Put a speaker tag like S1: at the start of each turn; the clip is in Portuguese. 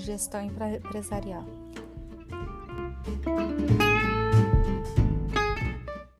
S1: gestão empresarial.